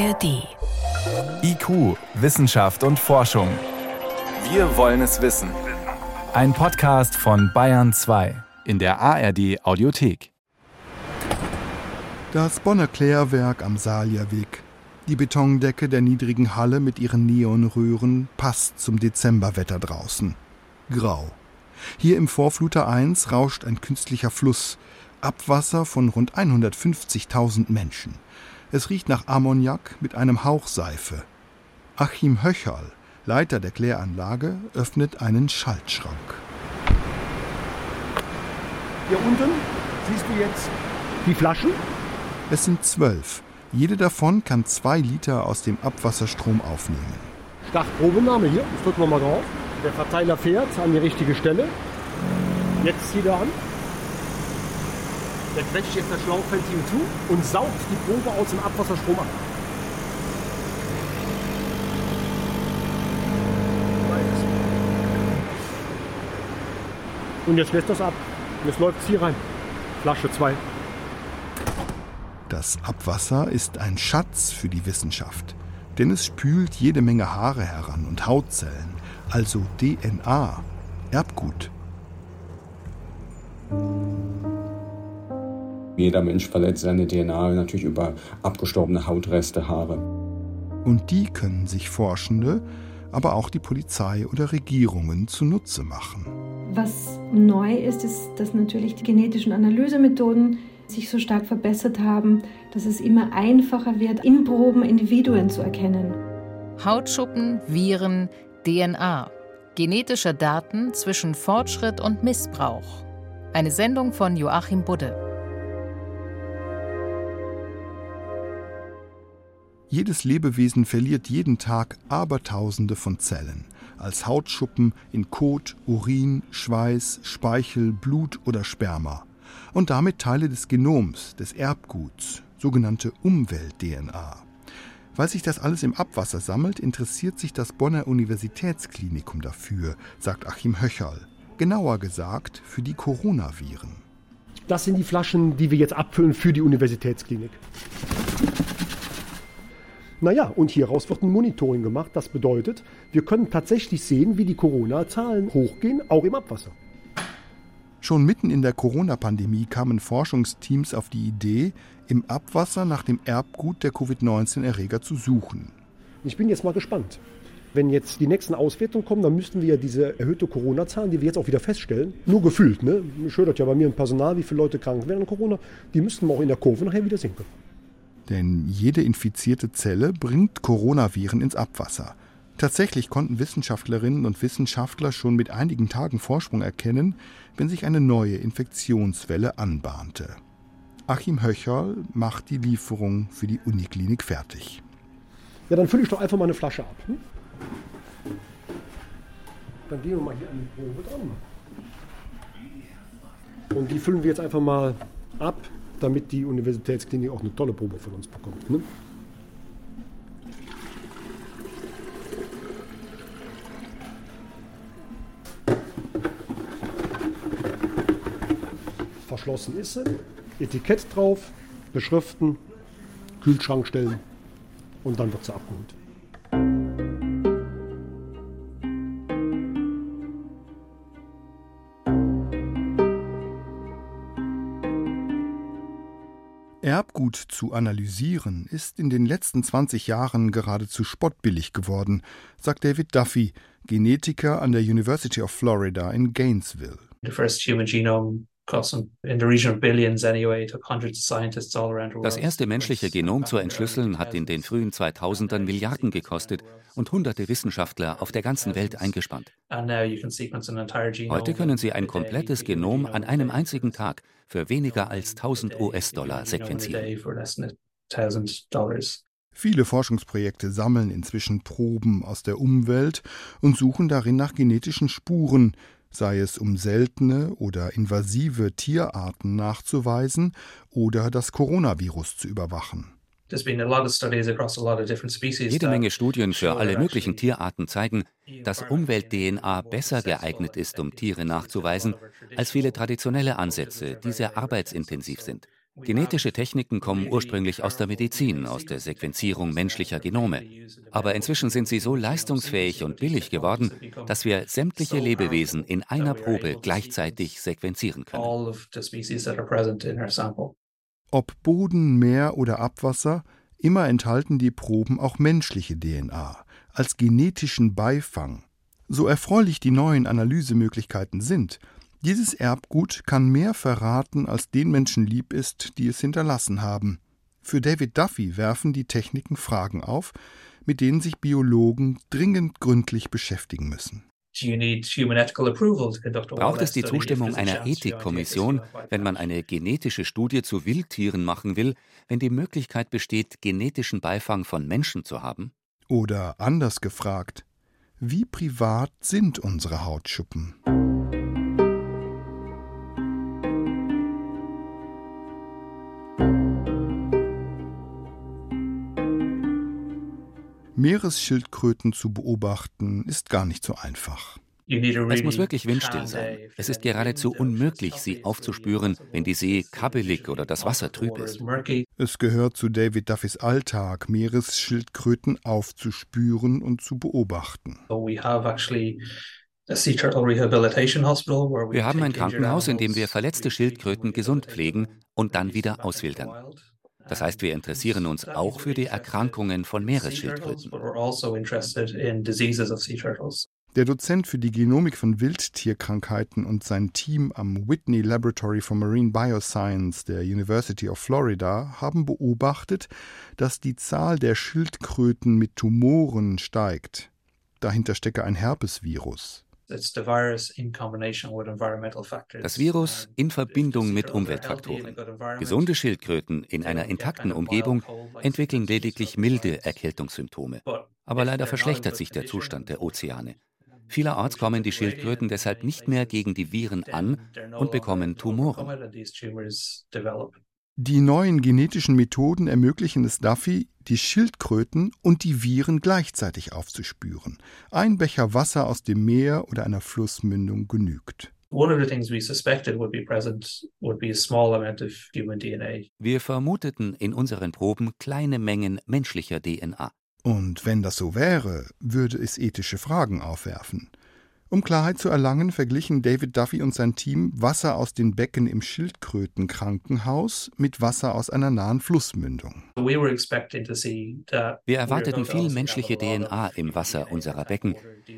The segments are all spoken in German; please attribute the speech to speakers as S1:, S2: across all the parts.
S1: ARD.
S2: IQ, Wissenschaft und Forschung. Wir wollen es wissen. Ein Podcast von Bayern 2 in der ARD Audiothek.
S3: Das Bonner Klärwerk am Salierweg. Die Betondecke der niedrigen Halle mit ihren Neonröhren passt zum Dezemberwetter draußen. Grau. Hier im Vorfluter 1 rauscht ein künstlicher Fluss, Abwasser von rund 150.000 Menschen. Es riecht nach Ammoniak mit einem Hauch Seife. Achim Höcherl, Leiter der Kläranlage, öffnet einen Schaltschrank.
S4: Hier unten siehst du jetzt die Flaschen.
S3: Es sind zwölf. Jede davon kann zwei Liter aus dem Abwasserstrom aufnehmen.
S4: Startprobenahme hier, das drücken wir mal drauf. Der Verteiler fährt an die richtige Stelle. Jetzt zieht er an. Der quetscht jetzt das Schlauchventil zu und saugt die Probe aus dem Abwasserstrom ab. Und jetzt lässt das ab. Jetzt läuft es hier rein. Flasche 2.
S3: Das Abwasser ist ein Schatz für die Wissenschaft, denn es spült jede Menge Haare heran und Hautzellen, also DNA, Erbgut.
S5: Jeder Mensch verletzt seine DNA natürlich über abgestorbene Hautreste, Haare.
S3: Und die können sich Forschende, aber auch die Polizei oder Regierungen zunutze machen.
S6: Was neu ist, ist, dass natürlich die genetischen Analysemethoden sich so stark verbessert haben, dass es immer einfacher wird, in Proben Individuen zu erkennen.
S1: Hautschuppen, Viren, DNA. Genetische Daten zwischen Fortschritt und Missbrauch. Eine Sendung von Joachim Budde.
S3: Jedes Lebewesen verliert jeden Tag Abertausende von Zellen als Hautschuppen in Kot, Urin, Schweiß, Speichel, Blut oder Sperma und damit Teile des Genoms, des Erbguts, sogenannte Umwelt-DNA. Weil sich das alles im Abwasser sammelt, interessiert sich das Bonner Universitätsklinikum dafür, sagt Achim Höcherl. Genauer gesagt für die Coronaviren.
S4: Das sind die Flaschen, die wir jetzt abfüllen für die Universitätsklinik. Naja, und hieraus wird ein Monitoring gemacht. Das bedeutet, wir können tatsächlich sehen, wie die Corona-Zahlen hochgehen, auch im Abwasser.
S3: Schon mitten in der Corona-Pandemie kamen Forschungsteams auf die Idee, im Abwasser nach dem Erbgut der Covid-19-Erreger zu suchen.
S4: Ich bin jetzt mal gespannt. Wenn jetzt die nächsten Auswertungen kommen, dann müssten wir ja diese erhöhte Corona-Zahlen, die wir jetzt auch wieder feststellen, nur gefühlt, ne? schildert ja bei mir im Personal, wie viele Leute krank werden an Corona, die müssten wir auch in der Kurve nachher wieder sinken.
S3: Denn jede infizierte Zelle bringt Coronaviren ins Abwasser. Tatsächlich konnten Wissenschaftlerinnen und Wissenschaftler schon mit einigen Tagen Vorsprung erkennen, wenn sich eine neue Infektionswelle anbahnte. Achim Höcherl macht die Lieferung für die Uniklinik fertig.
S4: Ja, dann fülle ich doch einfach mal eine Flasche ab. Hm? Dann gehen wir mal hier an die Probe dran. Und die füllen wir jetzt einfach mal ab, damit die Universitätsklinik auch eine tolle Probe von uns bekommt. Ne? Verschlossen ist sie. Etikett drauf, beschriften, Kühlschrank stellen und dann wird sie abgeholt.
S3: Erbgut zu analysieren ist in den letzten 20 Jahren geradezu spottbillig geworden, sagt David Duffy, Genetiker an der University of Florida in Gainesville.
S7: The first human genome
S8: Das erste menschliche Genom zu entschlüsseln hat in den frühen 2000ern Milliarden gekostet und hunderte Wissenschaftler auf der ganzen Welt eingespannt. Heute können Sie ein komplettes Genom an einem einzigen Tag für weniger als 1000 US-Dollar sequenzieren.
S3: Viele Forschungsprojekte sammeln inzwischen Proben aus der Umwelt und suchen darin nach genetischen Spuren, sei es um seltene oder invasive Tierarten nachzuweisen oder das Coronavirus zu überwachen.
S8: Jede Menge Studien für alle möglichen Tierarten zeigen, dass Umwelt-DNA besser geeignet ist, um Tiere nachzuweisen, als viele traditionelle Ansätze, die sehr arbeitsintensiv sind. Genetische Techniken kommen ursprünglich aus der Medizin, aus der Sequenzierung menschlicher Genome. Aber inzwischen sind sie so leistungsfähig und billig geworden, dass wir sämtliche Lebewesen in einer Probe gleichzeitig sequenzieren können.
S3: Ob Boden, Meer oder Abwasser, immer enthalten die Proben auch menschliche DNA als genetischen Beifang. So erfreulich die neuen Analysemöglichkeiten sind, dieses Erbgut kann mehr verraten, als den Menschen lieb ist, die es hinterlassen haben. Für David Duffy werfen die Techniken Fragen auf, mit denen sich Biologen dringend gründlich beschäftigen müssen.
S8: Braucht es die Zustimmung einer Ethikkommission, wenn man eine genetische Studie zu Wildtieren machen will, wenn die Möglichkeit besteht, genetischen Beifang von Menschen zu haben?
S3: Oder anders gefragt, wie privat sind unsere Hautschuppen? Meeresschildkröten zu beobachten, ist gar nicht so einfach.
S8: Es muss wirklich windstill sein. Es ist geradezu unmöglich, sie aufzuspüren, wenn die See kabbelig oder das Wasser trüb ist.
S3: Es gehört zu David Duffys Alltag, Meeresschildkröten aufzuspüren und zu beobachten.
S8: Wir haben ein Krankenhaus, in dem wir verletzte Schildkröten gesund pflegen und dann wieder auswildern. Das heißt, wir interessieren uns auch für die Erkrankungen von Meeresschildkröten. Also
S3: der Dozent für die Genomik von Wildtierkrankheiten und sein Team am Whitney Laboratory for Marine Bioscience der University of Florida haben beobachtet, dass die Zahl der Schildkröten mit Tumoren steigt. Dahinter stecke ein Herpesvirus.
S8: Das Virus in Verbindung mit Umweltfaktoren. Gesunde Schildkröten in einer intakten Umgebung entwickeln lediglich milde Erkältungssymptome. Aber leider verschlechtert sich der Zustand der Ozeane. Vielerorts kommen die Schildkröten deshalb nicht mehr gegen die Viren an und bekommen Tumoren.
S3: Die neuen genetischen Methoden ermöglichen es Duffy, die Schildkröten und die Viren gleichzeitig aufzuspüren. Ein Becher Wasser aus dem Meer oder einer Flussmündung genügt.
S8: Wir vermuteten in unseren Proben kleine Mengen menschlicher DNA.
S3: Und wenn das so wäre, würde es ethische Fragen aufwerfen. Um Klarheit zu erlangen, verglichen David Duffy und sein Team Wasser aus den Becken im Schildkrötenkrankenhaus mit Wasser aus einer nahen Flussmündung.
S8: Wir erwarteten viel menschliche DNA im Wasser unserer Becken,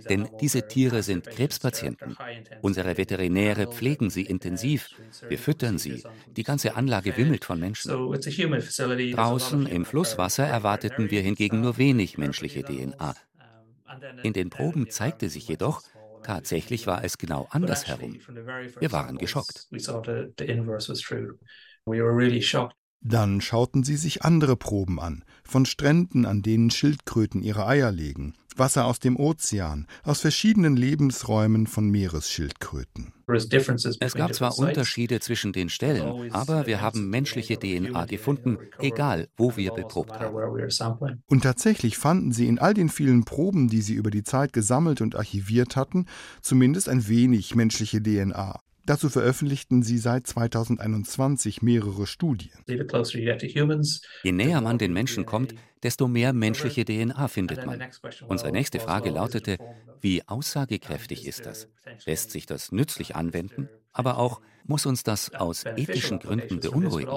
S8: denn diese Tiere sind Krebspatienten. Unsere Veterinäre pflegen sie intensiv, wir füttern sie, die ganze Anlage wimmelt von Menschen. Draußen im Flusswasser erwarteten wir hingegen nur wenig menschliche DNA. In den Proben zeigte sich jedoch, Tatsächlich war es genau andersherum. Wir waren geschockt.
S3: Dann schauten sie sich andere Proben an, von Stränden, an denen Schildkröten ihre Eier legen, Wasser aus dem Ozean, aus verschiedenen Lebensräumen von Meeresschildkröten.
S8: Es gab zwar Unterschiede zwischen den Stellen, aber wir haben menschliche DNA gefunden, egal wo wir beprobt haben.
S3: Und tatsächlich fanden sie in all den vielen Proben, die sie über die Zeit gesammelt und archiviert hatten, zumindest ein wenig menschliche DNA. Dazu veröffentlichten sie seit 2021 mehrere Studien.
S8: Je näher man den Menschen kommt, desto mehr menschliche DNA findet man. Unsere nächste Frage lautete, wie aussagekräftig ist das? Lässt sich das nützlich anwenden? Aber auch, muss uns das aus ethischen Gründen beunruhigen?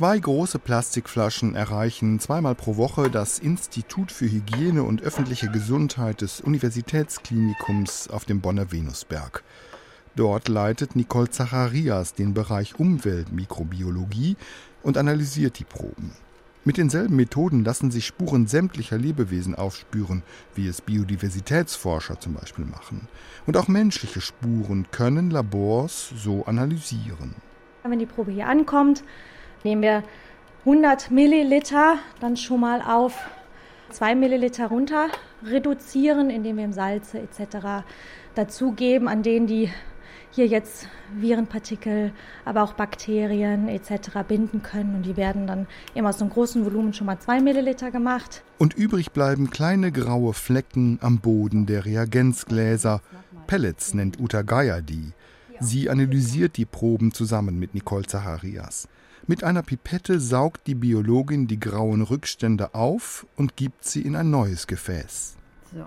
S3: Zwei große Plastikflaschen erreichen zweimal pro Woche das Institut für Hygiene und öffentliche Gesundheit des Universitätsklinikums auf dem Bonner Venusberg. Dort leitet Nicole Zacharias den Bereich Umweltmikrobiologie und analysiert die Proben. Mit denselben Methoden lassen sich Spuren sämtlicher Lebewesen aufspüren, wie es Biodiversitätsforscher zum Beispiel machen. Und auch menschliche Spuren können Labors so analysieren.
S9: Wenn die Probe hier ankommt, Nehmen wir 100 Milliliter dann schon mal auf 2 Milliliter runter reduzieren, indem wir Salze etc. dazugeben, an denen die hier jetzt Virenpartikel, aber auch Bakterien etc. binden können. Und die werden dann immer aus einem großen Volumen schon mal zwei Milliliter gemacht.
S3: Und übrig bleiben kleine graue Flecken am Boden der Reagenzgläser. Pellets nennt Uta Geier die. Sie analysiert die Proben zusammen mit Nicole Zacharias. Mit einer Pipette saugt die Biologin die grauen Rückstände auf und gibt sie in ein neues Gefäß. So.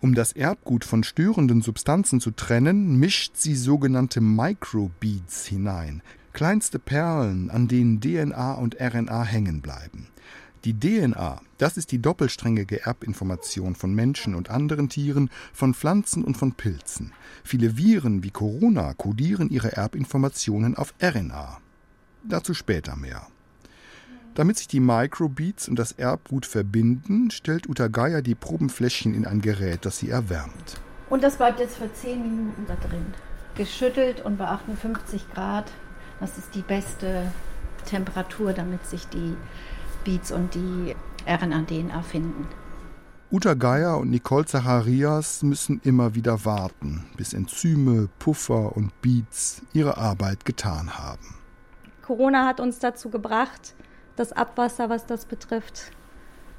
S3: Um das Erbgut von störenden Substanzen zu trennen, mischt sie sogenannte Microbeads hinein, kleinste Perlen, an denen DNA und RNA hängen bleiben. Die DNA, das ist die doppelsträngige Erbinformation von Menschen und anderen Tieren, von Pflanzen und von Pilzen. Viele Viren wie Corona kodieren ihre Erbinformationen auf RNA. Dazu später mehr. Damit sich die Microbeats und das Erbgut verbinden, stellt Uta Geier die Probenfläschchen in ein Gerät, das sie erwärmt.
S9: Und das bleibt jetzt für 10 Minuten da drin. Geschüttelt und bei 58 Grad. Das ist die beste Temperatur, damit sich die Beats und die RNA-DNA finden.
S3: Uta Geier und Nicole Zacharias müssen immer wieder warten, bis Enzyme, Puffer und Beats ihre Arbeit getan haben.
S9: Corona hat uns dazu gebracht, das Abwasser, was das betrifft,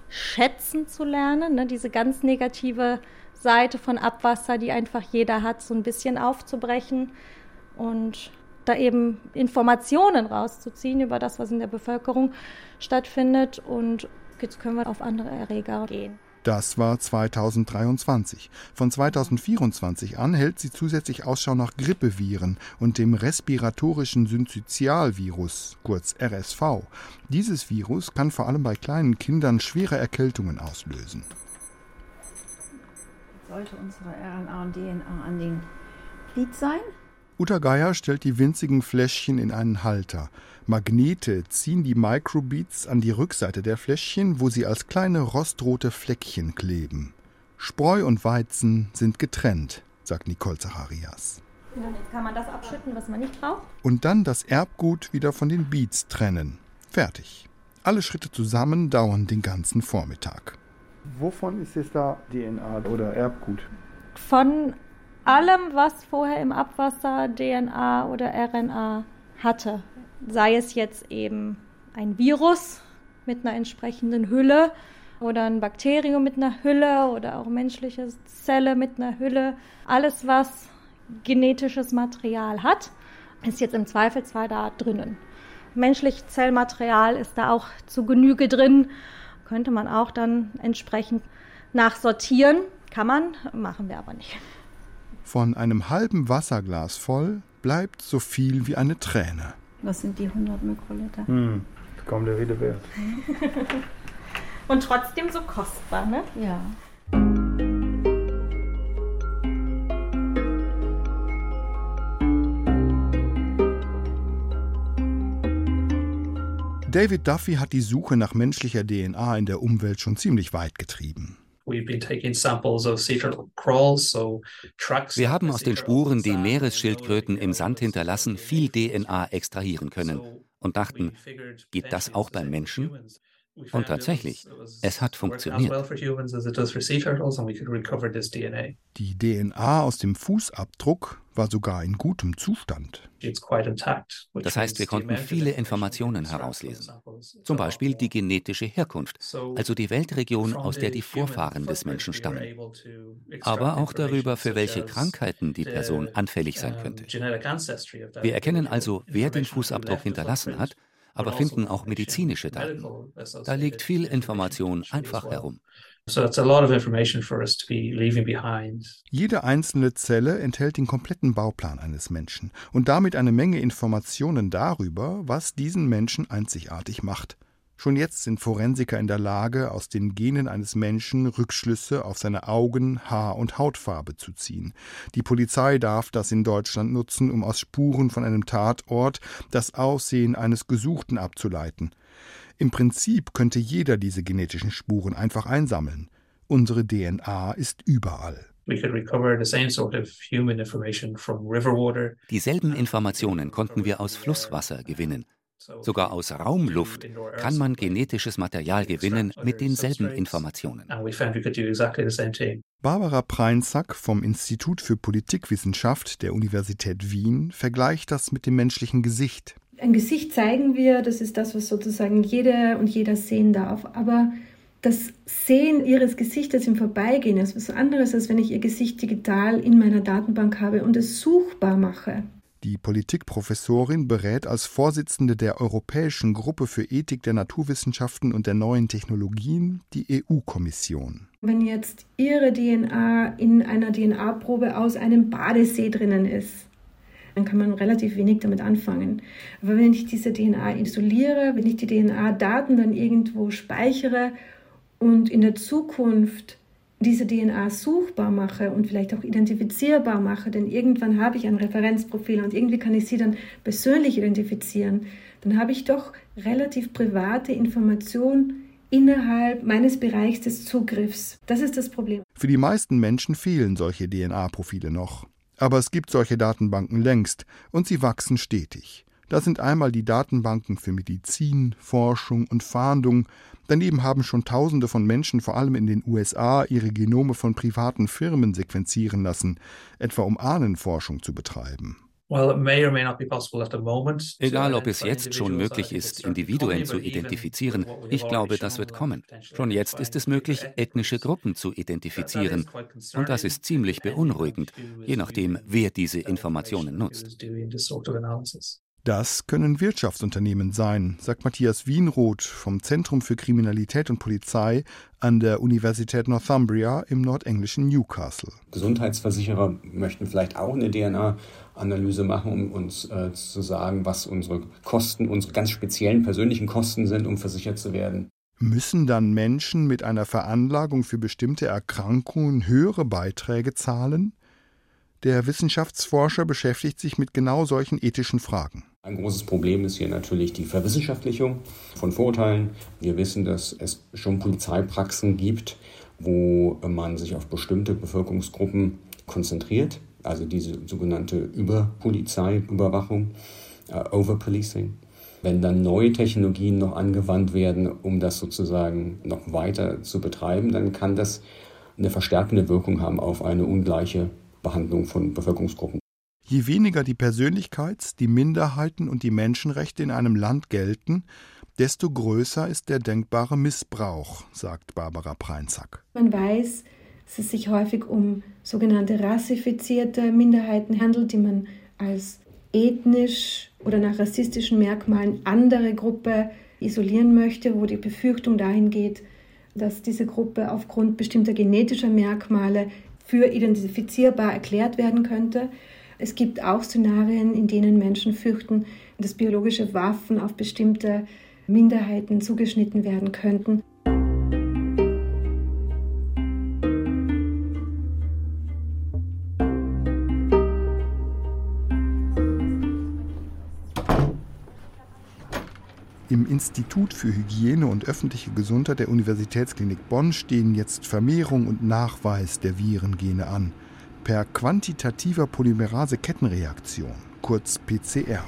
S9: schätzen zu lernen. Ne? Diese ganz negative Seite von Abwasser, die einfach jeder hat, so ein bisschen aufzubrechen und da eben Informationen rauszuziehen über das, was in der Bevölkerung stattfindet. Und jetzt können wir auf andere Erreger gehen.
S3: Das war 2023. Von 2024 an hält sie zusätzlich Ausschau nach Grippeviren und dem respiratorischen Synzytialvirus, kurz RSV. Dieses Virus kann vor allem bei kleinen Kindern schwere Erkältungen auslösen.
S9: Sollte unsere RNA und DNA an den Glied sein?
S3: Uta Geier stellt die winzigen Fläschchen in einen Halter. Magnete ziehen die Microbeats an die Rückseite der Fläschchen, wo sie als kleine rostrote Fleckchen kleben. Spreu und Weizen sind getrennt, sagt Nicole Zacharias.
S9: Jetzt kann man das abschütten, was man nicht braucht.
S3: Und dann das Erbgut wieder von den Beats trennen. Fertig. Alle Schritte zusammen dauern den ganzen Vormittag.
S4: Wovon ist jetzt da DNA oder Erbgut?
S9: Von allem, was vorher im Abwasser DNA oder RNA hatte. Sei es jetzt eben ein Virus mit einer entsprechenden Hülle oder ein Bakterium mit einer Hülle oder auch menschliche Zelle mit einer Hülle. Alles, was genetisches Material hat, ist jetzt im Zweifelsfall da drinnen. Menschliches Zellmaterial ist da auch zu Genüge drin. Könnte man auch dann entsprechend nachsortieren. Kann man, machen wir aber nicht.
S3: Von einem halben Wasserglas voll bleibt so viel wie eine Träne.
S9: Was sind die 100 Mikroliter?
S4: Hm, kaum der Rede wert.
S9: Und trotzdem so kostbar, ne?
S6: Ja.
S3: David Duffy hat die Suche nach menschlicher DNA in der Umwelt schon ziemlich weit getrieben.
S8: Wir haben aus den Spuren, die Meeresschildkröten im Sand hinterlassen, viel DNA extrahieren können und dachten, geht das auch beim Menschen? Und tatsächlich, es hat funktioniert.
S3: Die DNA aus dem Fußabdruck war sogar in gutem Zustand.
S8: Das heißt, wir konnten viele Informationen herauslesen. Zum Beispiel die genetische Herkunft, also die Weltregion, aus der die Vorfahren des Menschen stammen. Aber auch darüber, für welche Krankheiten die Person anfällig sein könnte. Wir erkennen also, wer den Fußabdruck hinterlassen hat aber also finden auch medizinische Daten. Da liegt viel Information einfach herum.
S3: Jede einzelne Zelle enthält den kompletten Bauplan eines Menschen und damit eine Menge Informationen darüber, was diesen Menschen einzigartig macht. Schon jetzt sind Forensiker in der Lage, aus den Genen eines Menschen Rückschlüsse auf seine Augen, Haar und Hautfarbe zu ziehen. Die Polizei darf das in Deutschland nutzen, um aus Spuren von einem Tatort das Aussehen eines Gesuchten abzuleiten. Im Prinzip könnte jeder diese genetischen Spuren einfach einsammeln. Unsere DNA ist überall.
S8: Dieselben Informationen konnten wir aus Flusswasser gewinnen Sogar aus Raumluft kann man genetisches Material gewinnen mit denselben Informationen.
S3: Barbara Preinzack vom Institut für Politikwissenschaft der Universität Wien vergleicht das mit dem menschlichen Gesicht.
S6: Ein Gesicht zeigen wir, das ist das, was sozusagen jeder und jeder sehen darf. Aber das Sehen ihres Gesichtes im Vorbeigehen ist was anderes, als wenn ich ihr Gesicht digital in meiner Datenbank habe und es suchbar mache.
S3: Die Politikprofessorin berät als Vorsitzende der Europäischen Gruppe für Ethik der Naturwissenschaften und der neuen Technologien die EU-Kommission.
S6: Wenn jetzt Ihre DNA in einer DNA-Probe aus einem Badesee drinnen ist, dann kann man relativ wenig damit anfangen. Aber wenn ich diese DNA isoliere, wenn ich die DNA-Daten dann irgendwo speichere und in der Zukunft diese DNA suchbar mache und vielleicht auch identifizierbar mache, denn irgendwann habe ich ein Referenzprofil und irgendwie kann ich sie dann persönlich identifizieren, dann habe ich doch relativ private Informationen innerhalb meines Bereichs des Zugriffs. Das ist das Problem.
S3: Für die meisten Menschen fehlen solche DNA-Profile noch. Aber es gibt solche Datenbanken längst und sie wachsen stetig. Das sind einmal die Datenbanken für Medizin, Forschung und Fahndung. Daneben haben schon Tausende von Menschen, vor allem in den USA, ihre Genome von privaten Firmen sequenzieren lassen, etwa um Ahnenforschung zu betreiben.
S8: Egal, ob es jetzt schon möglich ist, Individuen zu identifizieren, ich glaube, das wird kommen. Schon jetzt ist es möglich, ethnische Gruppen zu identifizieren. Und das ist ziemlich beunruhigend, je nachdem, wer diese Informationen nutzt.
S3: Das können Wirtschaftsunternehmen sein, sagt Matthias Wienroth vom Zentrum für Kriminalität und Polizei an der Universität Northumbria im nordenglischen Newcastle.
S5: Gesundheitsversicherer möchten vielleicht auch eine DNA-Analyse machen, um uns äh, zu sagen, was unsere Kosten, unsere ganz speziellen persönlichen Kosten sind, um versichert zu werden.
S3: Müssen dann Menschen mit einer Veranlagung für bestimmte Erkrankungen höhere Beiträge zahlen? Der Wissenschaftsforscher beschäftigt sich mit genau solchen ethischen Fragen.
S5: Ein großes Problem ist hier natürlich die Verwissenschaftlichung von Vorurteilen. Wir wissen, dass es schon Polizeipraxen gibt, wo man sich auf bestimmte Bevölkerungsgruppen konzentriert, also diese sogenannte Überpolizei, Überwachung, uh, Overpolicing. Wenn dann neue Technologien noch angewandt werden, um das sozusagen noch weiter zu betreiben, dann kann das eine verstärkende Wirkung haben auf eine ungleiche Behandlung von Bevölkerungsgruppen.
S3: Je weniger die Persönlichkeits-, die Minderheiten- und die Menschenrechte in einem Land gelten, desto größer ist der denkbare Missbrauch, sagt Barbara Preinzack.
S6: Man weiß, dass es sich häufig um sogenannte rassifizierte Minderheiten handelt, die man als ethnisch oder nach rassistischen Merkmalen andere Gruppe isolieren möchte, wo die Befürchtung dahin geht, dass diese Gruppe aufgrund bestimmter genetischer Merkmale für identifizierbar erklärt werden könnte. Es gibt auch Szenarien, in denen Menschen fürchten, dass biologische Waffen auf bestimmte Minderheiten zugeschnitten werden könnten.
S3: Im Institut für Hygiene und öffentliche Gesundheit der Universitätsklinik Bonn stehen jetzt Vermehrung und Nachweis der Virengene an. Per quantitativer Polymerase-Kettenreaktion, kurz PCR.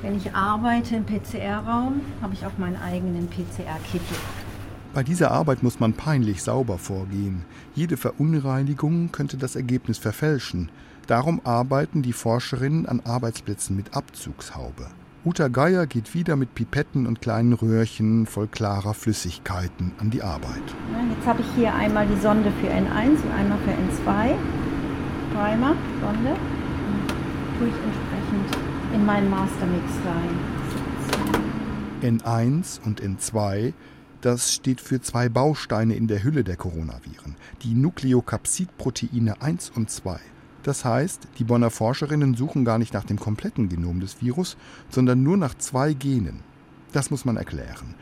S10: Wenn ich arbeite im PCR-Raum, habe ich auch meinen eigenen PCR-Kittel.
S3: Bei dieser Arbeit muss man peinlich sauber vorgehen. Jede Verunreinigung könnte das Ergebnis verfälschen. Darum arbeiten die Forscherinnen an Arbeitsplätzen mit Abzugshaube. Uta Geier geht wieder mit Pipetten und kleinen Röhrchen voll klarer Flüssigkeiten an die Arbeit.
S10: Jetzt habe ich hier einmal die Sonde für N1 und einmal für N2. Primer. Und tue ich entsprechend in meinen Mastermix
S3: rein. N1 und N2 das steht für zwei Bausteine in der Hülle der Coronaviren, die Nukleokapsidproteine 1 und 2. Das heißt, die Bonner Forscherinnen suchen gar nicht nach dem kompletten Genom des Virus, sondern nur nach zwei Genen. Das muss man erklären.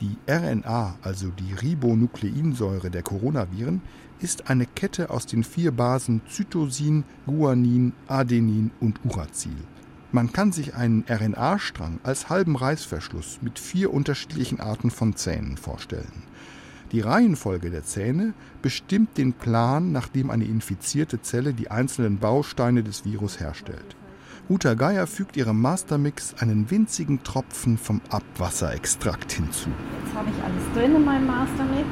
S3: Die RNA, also die Ribonukleinsäure der Coronaviren, ist eine Kette aus den vier Basen Zytosin, Guanin, Adenin und Uracil. Man kann sich einen RNA-Strang als halben Reißverschluss mit vier unterschiedlichen Arten von Zähnen vorstellen. Die Reihenfolge der Zähne bestimmt den Plan, nach dem eine infizierte Zelle die einzelnen Bausteine des Virus herstellt. Uta Geier fügt ihrem Mastermix einen winzigen Tropfen vom Abwasserextrakt hinzu.
S10: Jetzt habe ich alles drin in meinem Mastermix.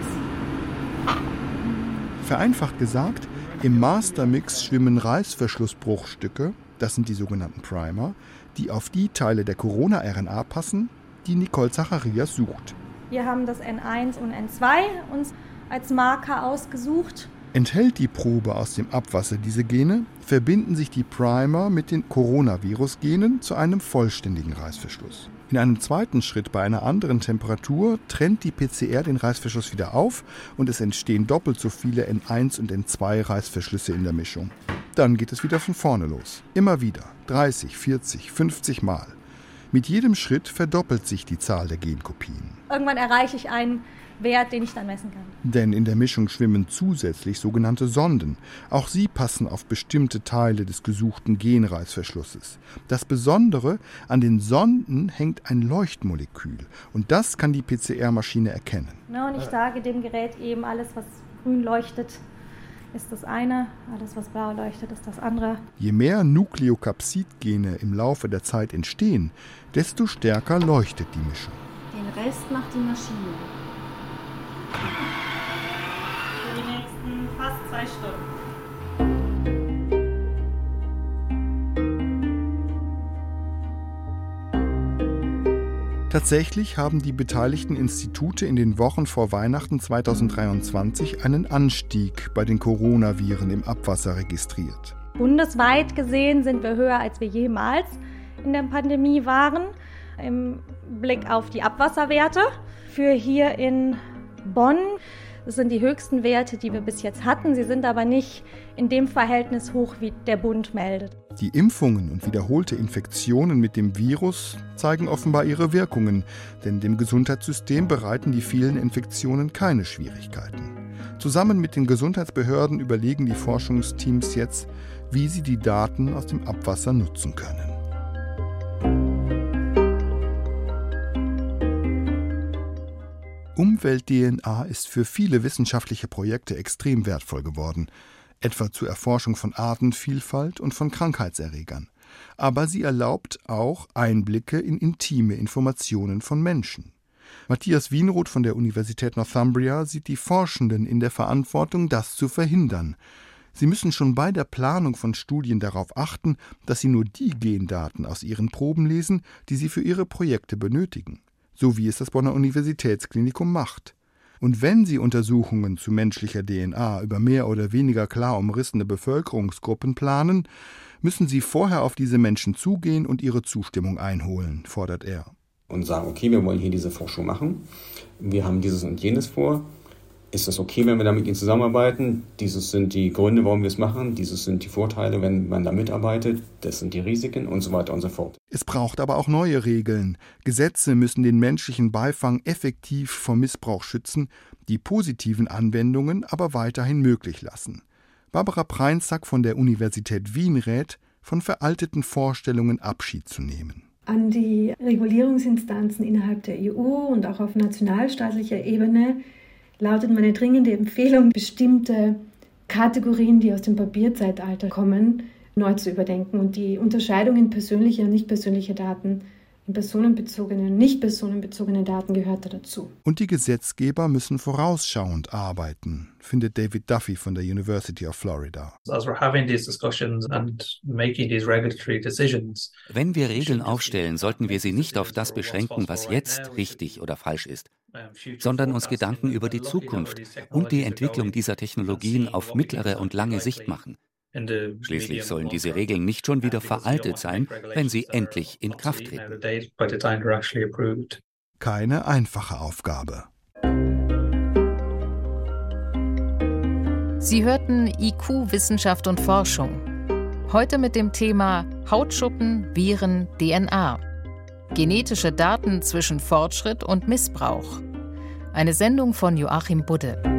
S3: Vereinfacht gesagt, im Mastermix schwimmen Reißverschlussbruchstücke, das sind die sogenannten Primer, die auf die Teile der Corona-RNA passen, die Nicole Zacharias sucht.
S9: Wir haben das N1 und N2 uns als Marker ausgesucht.
S3: Enthält die Probe aus dem Abwasser diese Gene, verbinden sich die Primer mit den Coronavirus-Genen zu einem vollständigen Reißverschluss. In einem zweiten Schritt bei einer anderen Temperatur trennt die PCR den Reißverschluss wieder auf und es entstehen doppelt so viele N1 und N2 Reißverschlüsse in der Mischung. Dann geht es wieder von vorne los. Immer wieder. 30, 40, 50 Mal. Mit jedem Schritt verdoppelt sich die Zahl der Genkopien.
S9: Irgendwann erreiche ich einen Wert, den ich dann messen kann.
S3: Denn in der Mischung schwimmen zusätzlich sogenannte Sonden. Auch sie passen auf bestimmte Teile des gesuchten Genreißverschlusses. Das Besondere, an den Sonden hängt ein Leuchtmolekül und das kann die PCR-Maschine erkennen.
S9: Ja, und ich sage dem Gerät eben, alles, was grün leuchtet, ist das eine, alles, was blau leuchtet, ist das andere.
S3: Je mehr Nukleokapsid-Gene im Laufe der Zeit entstehen, desto stärker leuchtet die Mischung.
S10: Den Rest macht die Maschine.
S9: Für die nächsten fast zwei Stunden.
S3: Tatsächlich haben die beteiligten Institute in den Wochen vor Weihnachten 2023 einen Anstieg bei den Coronaviren im Abwasser registriert.
S9: Bundesweit gesehen sind wir höher, als wir jemals in der Pandemie waren, im Blick auf die Abwasserwerte. Für hier in Bonn. Das sind die höchsten Werte, die wir bis jetzt hatten. Sie sind aber nicht in dem Verhältnis hoch, wie der Bund meldet.
S3: Die Impfungen und wiederholte Infektionen mit dem Virus zeigen offenbar ihre Wirkungen, denn dem Gesundheitssystem bereiten die vielen Infektionen keine Schwierigkeiten. Zusammen mit den Gesundheitsbehörden überlegen die Forschungsteams jetzt, wie sie die Daten aus dem Abwasser nutzen können. Umwelt-DNA ist für viele wissenschaftliche Projekte extrem wertvoll geworden, etwa zur Erforschung von Artenvielfalt und von Krankheitserregern. Aber sie erlaubt auch Einblicke in intime Informationen von Menschen. Matthias Wienroth von der Universität Northumbria sieht die Forschenden in der Verantwortung, das zu verhindern. Sie müssen schon bei der Planung von Studien darauf achten, dass sie nur die Gendaten aus ihren Proben lesen, die sie für ihre Projekte benötigen so wie es das Bonner Universitätsklinikum macht. Und wenn Sie Untersuchungen zu menschlicher DNA über mehr oder weniger klar umrissene Bevölkerungsgruppen planen, müssen Sie vorher auf diese Menschen zugehen und ihre Zustimmung einholen, fordert er.
S5: Und sagen, okay, wir wollen hier diese Forschung machen, wir haben dieses und jenes vor, ist es okay, wenn wir da mit ihnen zusammenarbeiten? Dieses sind die Gründe, warum wir es machen. Dieses sind die Vorteile, wenn man da mitarbeitet. Das sind die Risiken und so weiter und so fort.
S3: Es braucht aber auch neue Regeln. Gesetze müssen den menschlichen Beifang effektiv vor Missbrauch schützen, die positiven Anwendungen aber weiterhin möglich lassen. Barbara Preinzack von der Universität Wien rät, von veralteten Vorstellungen Abschied zu nehmen
S6: an die Regulierungsinstanzen innerhalb der EU und auch auf nationalstaatlicher Ebene lautet meine dringende Empfehlung, bestimmte Kategorien, die aus dem Papierzeitalter kommen, neu zu überdenken und die Unterscheidung in persönliche und nicht persönliche Daten in personenbezogene und nicht personenbezogene Daten gehört dazu.
S3: Und die Gesetzgeber müssen vorausschauend arbeiten, findet David Duffy von der University of Florida.
S8: Wenn wir Regeln aufstellen, sollten wir sie nicht auf das beschränken, was jetzt richtig oder falsch ist, sondern uns Gedanken über die Zukunft und die Entwicklung dieser Technologien auf mittlere und lange Sicht machen. Schließlich sollen diese Regeln nicht schon wieder veraltet sein, wenn sie endlich in Kraft treten.
S3: Keine einfache Aufgabe.
S1: Sie hörten IQ Wissenschaft und Forschung. Heute mit dem Thema Hautschuppen, Viren, DNA. Genetische Daten zwischen Fortschritt und Missbrauch. Eine Sendung von Joachim Budde.